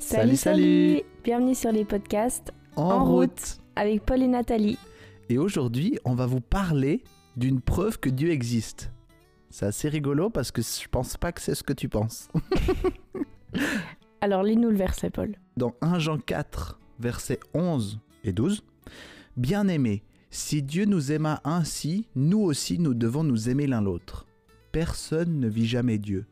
Salut, salut Bienvenue sur les podcasts En, route. avec Paul et Nathalie. Et aujourd'hui, on va vous parler d'une preuve que Dieu existe. C'est assez rigolo parce que je pense pas que c'est ce que tu penses. Alors lis-nous le verset, Paul. Dans 1 Jean 4, versets 11 et 12, Bien-aimés, si Dieu nous aima ainsi, nous aussi nous devons nous aimer l'un l'autre. Personne ne vit jamais Dieu.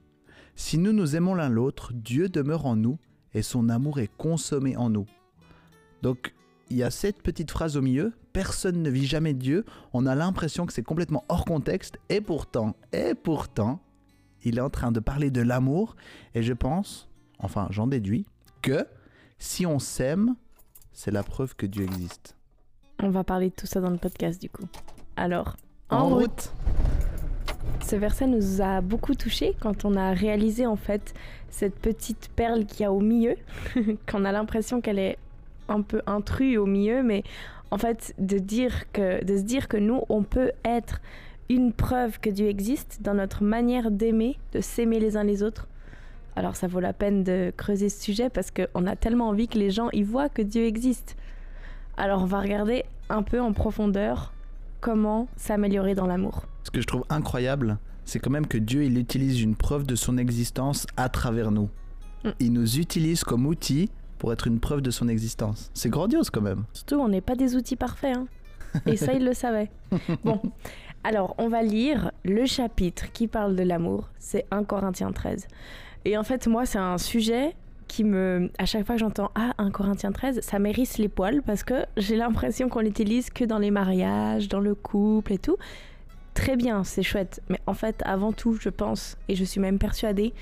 Si nous nous aimons l'un l'autre, Dieu demeure en nous et son amour est consommé en nous. Donc, il y a cette petite phrase au milieu, personne ne vit jamais Dieu, on a l'impression que c'est complètement hors contexte, et pourtant, et pourtant, il est en train de parler de l'amour, et je pense, enfin j'en déduis, que si on s'aime, c'est la preuve que Dieu existe. On va parler de tout ça dans le podcast du coup. Alors, En route Ce verset nous a beaucoup touchés quand on a réalisé en fait cette petite perle qu'il y a au milieu, qu'on a l'impression qu'elle est un peu intrus au milieu, mais en fait de dire que de se dire que nous on peut être une preuve que Dieu existe dans notre manière d'aimer, de s'aimer les uns les autres. Alors ça vaut la peine de creuser ce sujet parce qu'on a tellement envie que les gens y voient que Dieu existe. Alors on va regarder un peu en profondeur comment s'améliorer dans l'amour. Ce que je trouve incroyable, c'est quand même que Dieu, il utilise une preuve de son existence à travers nous. Mm. Il nous utilise comme outil pour être une preuve de son existence. C'est grandiose quand même. Surtout, on n'est pas des outils parfaits. hein. Et ça, il le savait. Bon, alors, on va lire le chapitre qui parle de l'amour. C'est 1 Corinthiens 13. Et en fait, moi, c'est un sujet qui me... À chaque fois que j'entends « Ah, 1 Corinthiens 13 », ça m'érisse les poils parce que j'ai l'impression qu'on l'utilise que dans les mariages, dans le couple et tout. Très bien, c'est chouette. Mais en fait, avant tout, je pense, et je suis même persuadée,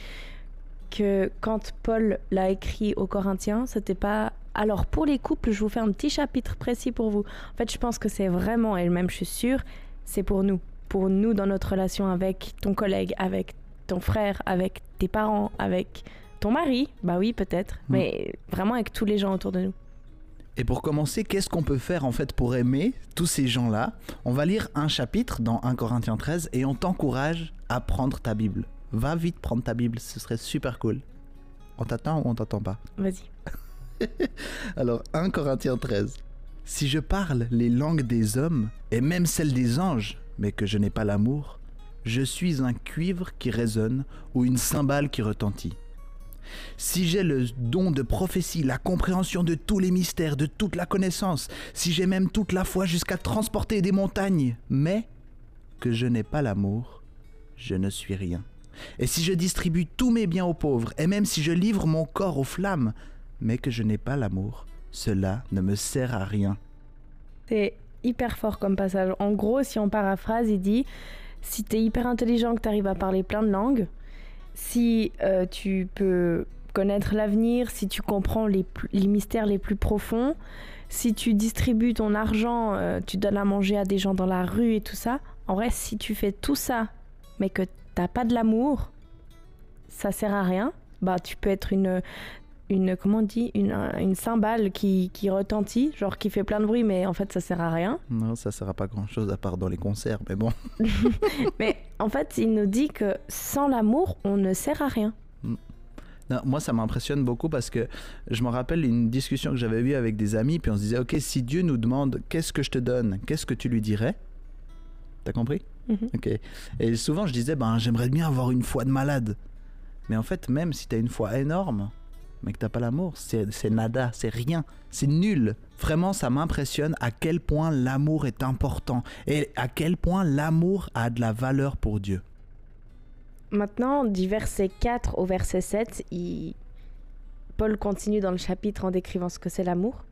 que quand Paul l'a écrit aux Corinthiens, c'était pas. Alors pour les couples, je vous fais un petit chapitre précis pour vous. En fait, je pense que c'est vraiment, et même je suis sûre, c'est pour nous. Pour nous dans notre relation avec ton collègue, avec ton frère, avec tes parents, avec ton mari. Bah oui, peut-être. Mm. Mais vraiment avec tous les gens autour de nous. Et pour commencer, qu'est-ce qu'on peut faire en fait pour aimer tous ces gens-là? On va lire un chapitre dans 1 Corinthiens 13 et on t'encourage à prendre ta Bible. Va vite prendre ta Bible, ce serait super cool. On t'attend ou on t'attend pas? Vas-y. Alors 1 Corinthiens 13. Si je parle les langues des hommes et même celles des anges, mais que je n'ai pas l'amour, je suis un cuivre qui résonne ou une cymbale qui retentit. Si j'ai le don de prophétie, la compréhension de tous les mystères, de toute la connaissance, si j'ai même toute la foi jusqu'à transporter des montagnes, mais que je n'ai pas l'amour, je ne suis rien. Et si je distribue tous mes biens aux pauvres, et même si je livre mon corps aux flammes, mais que je n'ai pas l'amour, cela ne me sert à rien. C'est hyper fort comme passage. En gros, si on paraphrase, il dit si t'es hyper intelligent, que t'arrives à parler plein de langues, si euh, tu peux connaître l'avenir, si tu comprends les, mystères les plus profonds, si tu distribues ton argent, euh, tu donnes à manger à des gens dans la rue et tout ça, en vrai, si tu fais tout ça, mais que t'as pas de l'amour, ça sert à rien. Bah, tu peux être une une comment on dit une, une cymbale qui, qui retentit genre qui fait plein de bruit mais en fait ça sert à rien Non, ça sert à pas grand chose à part dans les concerts, mais bon. mais en fait il nous dit que sans l'amour on ne sert à rien Non, moi, ça m'impressionne beaucoup parce que je me rappelle une discussion que j'avais eue avec des amis, puis on se disait, OK, si Dieu nous demande qu'est-ce que je te donne, qu'est-ce que tu lui dirais? T'as compris? Mhm. OK. Et souvent, je disais, ben, j'aimerais bien avoir une foi de malade. Mais en fait, même si t'as une foi énorme, mais que t'as pas l'amour, c'est nada, c'est rien, c'est nul. Vraiment, ça m'impressionne à quel point l'amour est important et à quel point l'amour a de la valeur pour Dieu. maintenant du verset 4 au verset 7 il... Paul continue dans le chapitre en décrivant ce que c'est l'amour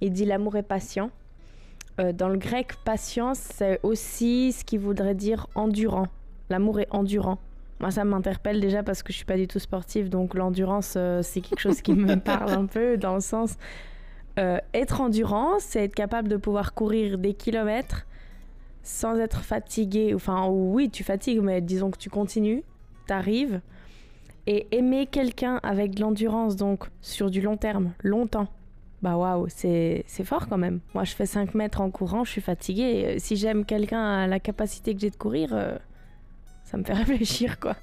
il dit l'amour est patient Euh, dans le grec patience c'est aussi ce qui voudrait dire endurant l'amour est endurant moi ça m'interpelle déjà parce que je suis pas du tout sportive donc l'endurance euh, c'est quelque chose qui me parle un peu dans le sens euh, être endurant c'est être capable de pouvoir courir des kilomètres sans être fatigué. Enfin oui tu fatigues mais disons que tu continues t'arrives. Et aimer quelqu'un avec de l'endurance donc sur du long terme longtemps bah waouh c'est fort quand même. Moi je fais 5 mètres en courant je suis fatiguée. Si j'aime quelqu'un à la capacité que j'ai de courir euh, ça me fait réfléchir quoi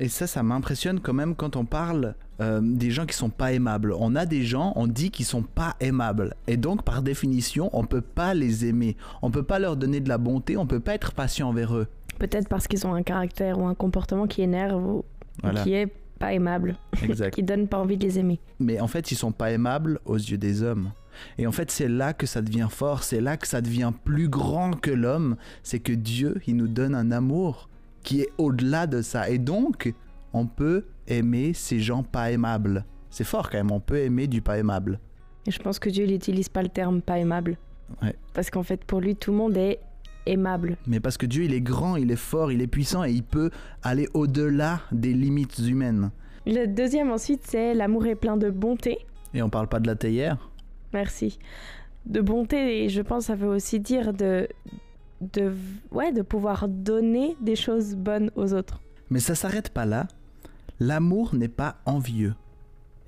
Et ça, ça m'impressionne quand même quand on parle euh, des gens qui sont pas aimables. On a des gens, on dit qu'ils sont pas aimables. Et donc, par définition, on peut pas les aimer. On peut pas leur donner de la bonté, on peut pas être patient envers eux. Peut-être parce qu'ils ont un caractère ou un comportement qui énerve ou, Voilà. qui est pas aimable, qui donne pas envie de les aimer. Mais en fait, ils sont pas aimables aux yeux des hommes. Et en fait, c'est là que ça devient fort, c'est là que ça devient plus grand que l'homme. C'est que Dieu, il nous donne un amour qui est au-delà de ça. Et donc, on peut aimer ces gens pas aimables. C'est fort quand même, on peut aimer du pas aimable. Et je pense que Dieu n'utilise pas le terme pas aimable. Ouais. Parce qu'en fait, pour lui, tout le monde est aimable. Mais parce que Dieu, il est grand, il est fort, il est puissant et il peut aller au-delà des limites humaines. Le deuxième ensuite, c'est l'amour est plein de bonté. Et on parle pas de la théière? Merci. De bonté, et je pense que ça veut aussi dire de, de, ouais, de pouvoir donner des choses bonnes aux autres. Mais ça s'arrête pas là. L'amour n'est pas envieux.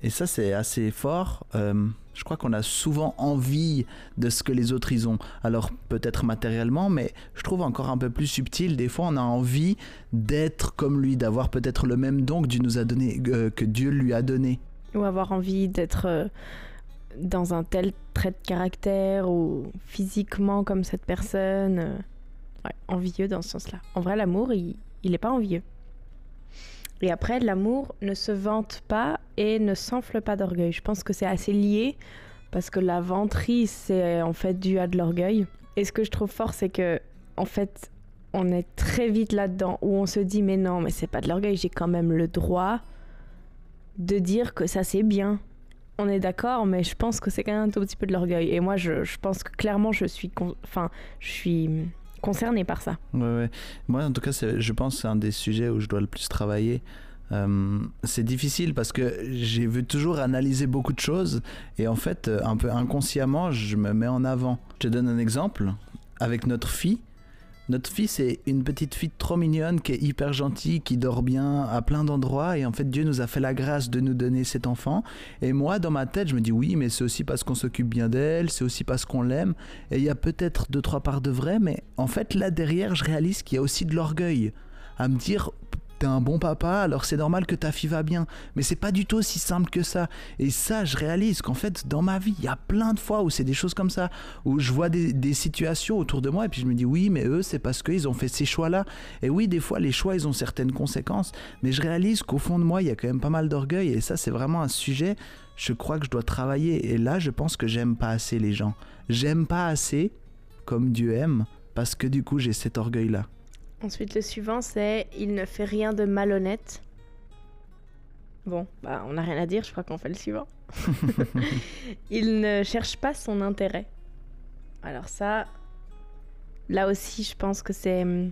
Et ça, c'est assez fort. Euh, je crois qu'on a souvent envie de ce que les autres ils ont. Alors peut-être matériellement, mais je trouve encore un peu plus subtil. Des fois, on a envie d'être comme lui, d'avoir peut-être le même don que Dieu nous a donné, euh, que Dieu lui a donné. Ou avoir envie d'être euh, dans un tel trait de caractère ou physiquement comme cette personne. euh, envieux dans ce sens-là. En vrai, l'amour, il n'est pas envieux. Et après, l'amour ne se vante pas et ne s'enfle pas d'orgueil. Je pense que c'est assez lié parce que la vanterie, c'est en fait dû à de l'orgueil. Et ce que je trouve fort, c'est que en fait, on est très vite là-dedans où on se dit mais non, mais c'est pas de l'orgueil, j'ai quand même le droit de dire que ça c'est bien. On est d'accord, mais je pense que c'est quand même un tout petit peu de l'orgueil. Et moi, je, pense que clairement, je suis, enfin, je suis concernée par ça. Ouais. Moi, en tout cas, je pense que c'est un des sujets où je dois le plus travailler. Euh, c'est difficile parce que j'ai vu toujours analyser beaucoup de choses et en fait, euh, un peu inconsciemment, je me mets en avant. Je te donne un exemple. Avec notre fille, notre fille, c'est une petite fille trop mignonne qui est hyper gentille, qui dort bien à plein d'endroits et en fait, Dieu nous a fait la grâce de nous donner cet enfant. Et moi, dans ma tête, je me dis oui, mais c'est aussi parce qu'on s'occupe bien d'elle, c'est aussi parce qu'on l'aime. Et il y a peut-être deux, trois parts de vrai, mais en fait, là derrière, je réalise qu'il y a aussi de l'orgueil. À me dire, t'es un bon papa, alors c'est normal que ta fille va bien. Mais c'est pas du tout aussi simple que ça. Et ça, je réalise qu'en fait, dans ma vie, il y a plein de fois où c'est des choses comme ça, où je vois des, des situations autour de moi, et puis je me dis, oui, mais eux, c'est parce qu'ils ont fait ces choix-là. Et oui, des fois, les choix, ils ont certaines conséquences. Mais je réalise qu'au fond de moi, il y a quand même pas mal d'orgueil. Et ça, c'est vraiment un sujet, je crois que je dois travailler. Et là, je pense que j'aime pas assez les gens. J'aime pas assez comme Dieu aime, parce que du coup, j'ai cet orgueil-là. Ensuite, le suivant, c'est il ne fait rien de malhonnête. Bon, bah, on n'a rien à dire, je crois qu'on fait le suivant. il ne cherche pas son intérêt. Alors ça, là aussi, je pense que c'est... hum,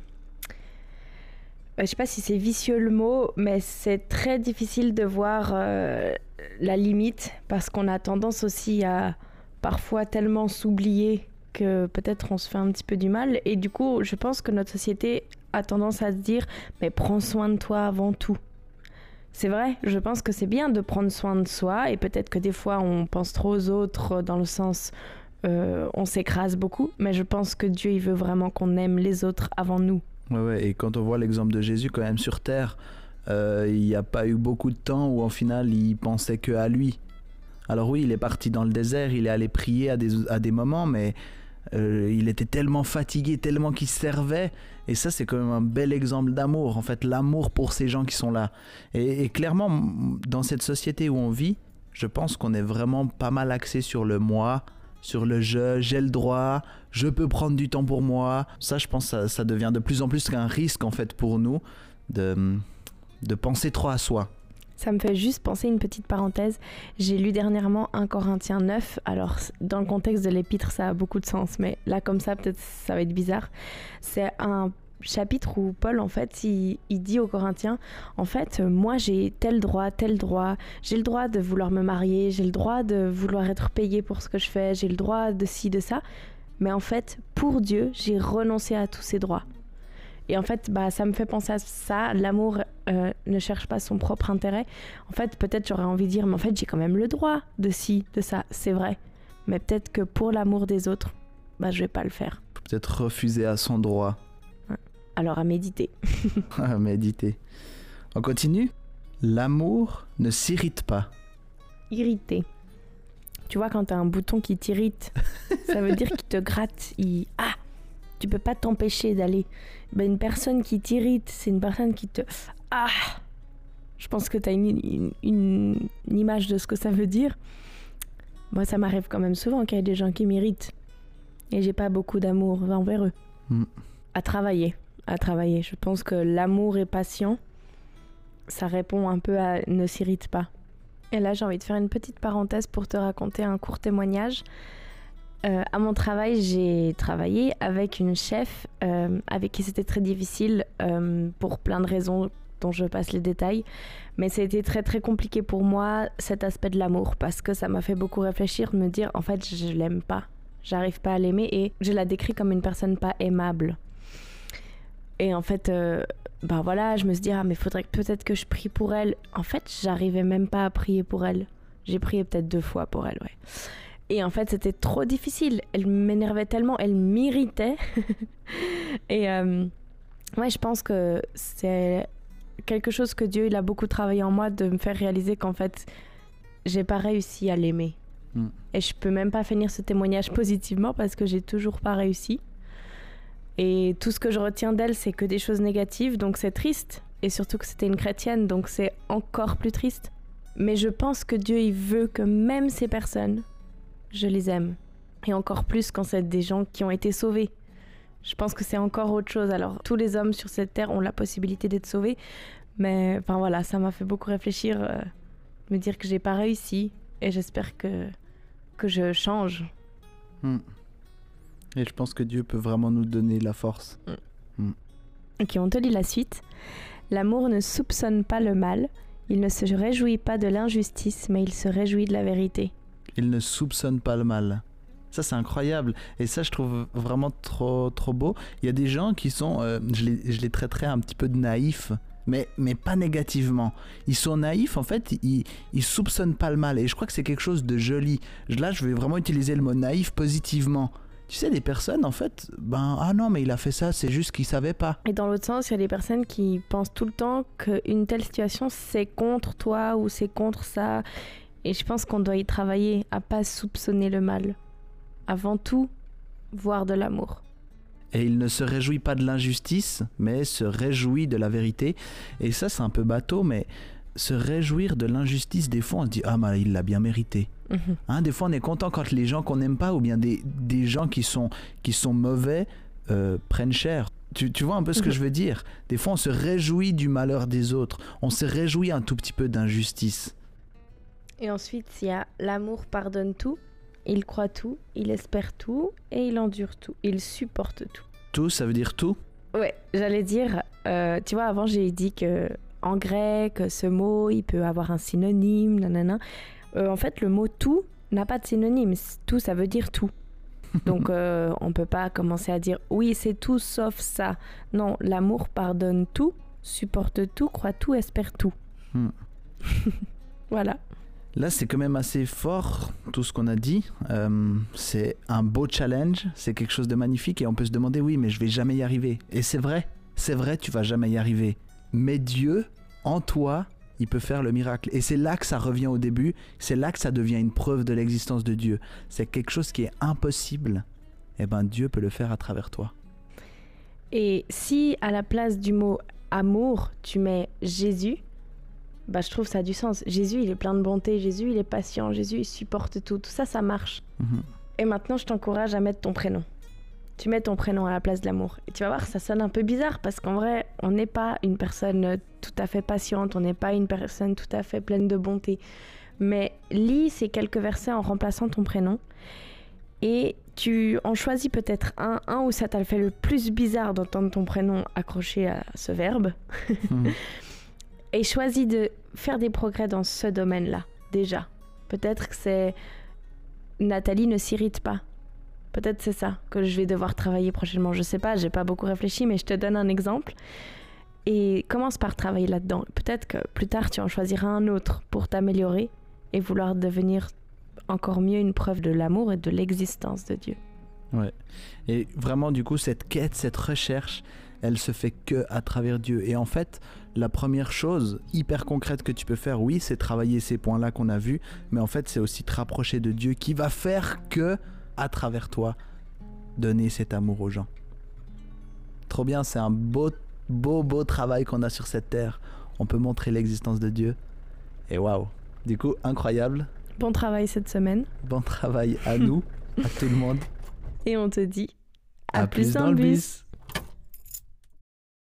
euh, Je sais pas si c'est vicieux le mot, mais c'est très difficile de voir euh, la limite parce qu'on a tendance aussi à parfois tellement s'oublier que peut-être on se fait un petit peu du mal. Et du coup, je pense que notre société a tendance à se dire, mais prends soin de toi avant tout. C'est vrai, je pense que c'est bien de prendre soin de soi et peut-être que des fois on pense trop aux autres dans le sens euh, on s'écrase beaucoup, mais je pense que Dieu il veut vraiment qu'on aime les autres avant nous. Ouais, ouais, et quand on voit l'exemple de Jésus quand même sur Terre, euh, il n'y a pas eu beaucoup de temps où en final il pensait que à lui. Alors oui, il est parti dans le désert, il est allé prier à des, à des moments, mais euh, il était tellement fatigué, tellement qu'il servait. Et ça, c'est quand même un bel exemple d'amour, en fait, l'amour pour ces gens qui sont là. Et, clairement, dans cette société où on vit, je pense qu'on est vraiment pas mal axé sur le moi, sur le je, j'ai le droit, je peux prendre du temps pour moi. Ça, je pense, ça, ça devient de plus en plus qu'un risque en fait pour nous de, de penser trop à soi. Ça me fait juste penser une petite parenthèse. J'ai lu dernièrement 1 Corinthiens 9. Alors, dans le contexte de l'épître, ça a beaucoup de sens, mais là, comme ça, peut-être ça va être bizarre. C'est un chapitre où Paul, en fait, il, il dit aux Corinthiens En fait, moi, j'ai tel droit, tel droit. J'ai le droit de vouloir me marier, j'ai le droit de vouloir être payé pour ce que je fais, j'ai le droit de ci, de ça. Mais en fait, pour Dieu, j'ai renoncé à tous ces droits. Et en fait, bah, ça me fait penser à ça. L'amour euh, ne cherche pas son propre intérêt. En fait, peut-être j'aurais envie de dire, mais en fait, j'ai quand même le droit de ci, de ça. C'est vrai. Mais peut-être que pour l'amour des autres, bah, je vais pas le faire. Peut-être refuser à son droit Alors à méditer. à méditer. On continue L'amour ne s'irrite pas. Irrité. Tu vois, quand t'as un bouton qui t'irrite, ça veut dire qu'il te gratte. Il... Ah Tu peux pas t'empêcher d'aller. Ben, une personne qui t'irrite, c'est une personne qui te. Ah Je pense que t'as une, une, une, une image de ce que ça veut dire. Moi, ça m'arrive quand même souvent qu'il y ait des gens qui m'irritent. Et j'ai pas beaucoup d'amour envers eux. Mm. À travailler. À travailler. Je pense que l'amour est patient. Ça répond un peu à ne s'irrite pas. Et là, j'ai envie de faire une petite parenthèse pour te raconter un court témoignage. Euh, à mon travail, j'ai travaillé avec une chef euh, avec qui c'était très difficile euh, pour plein de raisons dont je passe les détails. Mais c'était très très compliqué pour moi cet aspect de l'amour parce que ça m'a fait beaucoup réfléchir, me dire en fait je l'aime pas, j'arrive pas à l'aimer et je la décris comme une personne pas aimable. Et en fait, ben voilà, je me suis dit, ah, mais faudrait peut-être que je prie pour elle. En fait, j'arrivais même pas à prier pour elle. J'ai prié peut-être deux fois pour elle, ouais. Et en fait, c'était trop difficile. Elle m'énervait tellement, elle m'irritait. et euh, ouais, je pense que c'est quelque chose que Dieu, il a beaucoup travaillé en moi de me faire réaliser qu'en fait, j'ai pas réussi à l'aimer. Mm. Et je peux même pas finir ce témoignage positivement parce que j'ai toujours pas réussi. Et tout ce que je retiens d'elle, c'est que des choses négatives, donc c'est triste. Et surtout que c'était une chrétienne, donc c'est encore plus triste. Mais je pense que Dieu, il veut que même ces personnes, je les aime. Et encore plus quand c'est des gens qui ont été sauvés. Je pense que c'est encore autre chose. Alors, tous les hommes sur cette terre ont la possibilité d'être sauvés. Mais, enfin voilà, ça m'a fait beaucoup réfléchir, euh, me dire que j'ai pas réussi. Et j'espère que, que je change. Mm. Et je pense que Dieu peut vraiment nous donner la force. Ok, on te lit la suite. L'amour ne soupçonne pas le mal, il ne se réjouit pas de l'injustice, mais il se réjouit de la vérité. Il ne soupçonne pas le mal. Ça, c'est incroyable. Et ça, je trouve vraiment trop, trop beau. Il y a des gens qui sont, euh, je, les, je les traiterais un petit peu de naïfs, mais, mais pas négativement. Ils sont naïfs, en fait, ils, ils soupçonnent pas le mal. Et je crois que c'est quelque chose de joli. Là, je vais vraiment utiliser le mot naïf positivement. Tu sais, des personnes, en fait, ben, ah non, mais il a fait ça, c'est juste qu'il savait pas. Et dans l'autre sens, il y a des personnes qui pensent tout le temps qu'une telle situation, c'est contre toi ou c'est contre ça. Et je pense qu'on doit y travailler à pas soupçonner le mal. Avant tout, voir de l'amour. Et il ne se réjouit pas de l'injustice, mais se réjouit de la vérité. Et ça, c'est un peu bateau, mais se réjouir de l'injustice, des fois, on se dit Ah, mais il l'a bien mérité. Mhm. Hein, des fois, on est content quand les gens qu'on n'aime pas ou bien des, des gens qui sont, qui sont mauvais euh, prennent cher. Tu, tu vois un peu ce que Mhm. je veux dire? Des fois, on se réjouit du malheur des autres. On se réjouit un tout petit peu d'injustice. Et ensuite, il y a l'amour pardonne tout, il croit tout, il espère tout et il endure tout, il supporte tout. Tout, ça veut dire tout? Ouais, j'allais dire, euh, tu vois, avant j'ai dit que en grec, ce mot, il peut avoir un synonyme, nanana. Euh, en fait, le mot tout n'a pas de synonyme. Tout, ça veut dire tout. Donc, euh, on peut pas commencer à dire oui, c'est tout sauf ça. Non, l'amour pardonne tout, supporte tout, croit tout, espère tout. Hmm. voilà. Là, c'est quand même assez fort, tout ce qu'on a dit. Euh, c'est un beau challenge, c'est quelque chose de magnifique et on peut se demander, oui, mais je vais jamais y arriver. Et c'est vrai, c'est vrai, tu vas jamais y arriver. Mais Dieu, en toi, il peut faire le miracle. Et c'est là que ça revient au début, c'est là que ça devient une preuve de l'existence de Dieu. C'est quelque chose qui est impossible. Eh ben, Dieu peut le faire à travers toi. Et si à la place du mot amour, tu mets Jésus, bah je trouve ça a du sens. Jésus, il est plein de bonté, Jésus, il est patient, Jésus, il supporte tout. Tout ça, ça marche. Mhm. Et maintenant, je t'encourage à mettre ton prénom. Tu mets ton prénom à la place de l'amour. Et tu vas voir, ça sonne un peu bizarre parce qu'en vrai, on n'est pas une personne euh, tout à fait patiente, on n'est pas une personne tout à fait pleine de bonté. Mais lis ces quelques versets en remplaçant ton prénom. Et tu en choisis peut-être un, un où ça t'a fait le plus bizarre d'entendre ton prénom accroché à ce verbe. Mhm. Et choisis de faire des progrès dans ce domaine-là, déjà. Peut-être que c'est Nathalie ne s'irrite pas. Peut-être c'est ça que je vais devoir travailler prochainement. Je sais pas, j'ai pas beaucoup réfléchi, mais je te donne un exemple. Et commence par travailler là-dedans. Peut-être que plus tard tu en choisiras un autre pour t'améliorer et vouloir devenir encore mieux une preuve de l'amour et de l'existence de Dieu. Ouais. Et vraiment, du coup, cette quête, cette recherche, elle se fait que à travers Dieu. Et en fait, la première chose hyper concrète que tu peux faire, oui, c'est travailler ces points-là qu'on a vus, mais en fait, c'est aussi te rapprocher de Dieu qui va faire que, à travers toi, donner cet amour aux gens. Trop bien, c'est un beau, beau, beau travail qu'on a sur cette terre. On peut montrer l'existence de Dieu. Et waouh! Du coup, incroyable. Bon travail cette semaine. Bon travail à nous, à tout le monde. Et on te dit à, plus, dans, le bus.